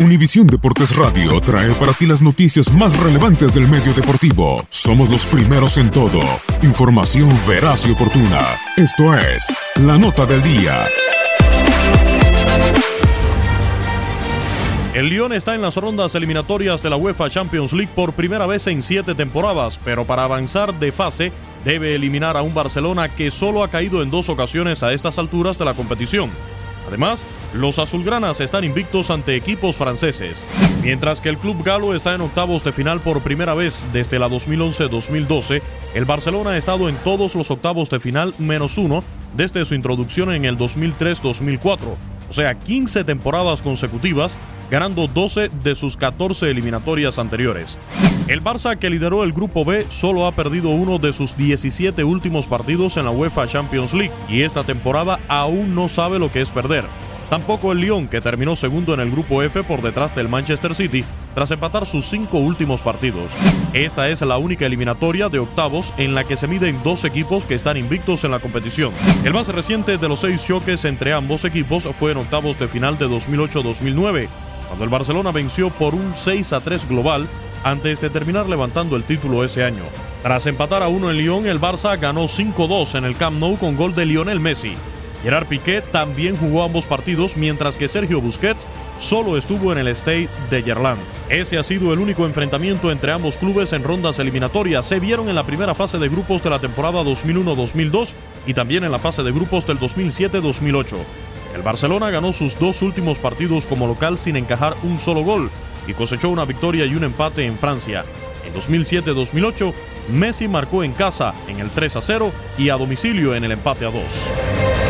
Univisión Deportes Radio trae para ti las noticias más relevantes del medio deportivo. Somos los primeros en todo. Información veraz y oportuna. Esto es La Nota del Día. El Lyon está en las rondas eliminatorias de la UEFA Champions League por primera vez en siete temporadas, pero para avanzar de fase debe eliminar a un Barcelona que solo ha caído en dos ocasiones a estas alturas de la competición. Además, los azulgranas están invictos ante equipos franceses, mientras que el club galo está en octavos de final por primera vez desde la 2011-2012. El Barcelona ha estado en todos los octavos de final menos uno desde su introducción en el 2003-2004, o sea, 15 temporadas consecutivas, ganando 12 de sus 14 eliminatorias anteriores. El Barça, que lideró el Grupo B, solo ha perdido uno de sus 17 últimos partidos en la UEFA Champions League y esta temporada aún no sabe lo que es perder. Tampoco el Lyon, que terminó segundo en el Grupo F por detrás del Manchester City, tras empatar sus cinco últimos partidos. Esta es la única eliminatoria de octavos en la que se miden dos equipos que están invictos en la competición. El más reciente de los seis choques entre ambos equipos fue en octavos de final de 2008-2009, cuando el Barcelona venció por un 6 a 3 global antes de terminar levantando el título ese año. Tras empatar a uno en Lyon, el Barça ganó 5-2 en el Camp Nou con gol de Lionel Messi. Gerard Piqué también jugó ambos partidos, mientras que Sergio Busquets solo estuvo en el Stade de Gerland. Ese ha sido el único enfrentamiento entre ambos clubes en rondas eliminatorias. Se vieron en la primera fase de grupos de la temporada 2001-2002 y también en la fase de grupos del 2007-2008. El Barcelona ganó sus dos últimos partidos como local sin encajar un solo gol y cosechó una victoria y un empate en Francia. En 2007-2008, Messi marcó en casa en el 3 a 0 y a domicilio en el empate a 2.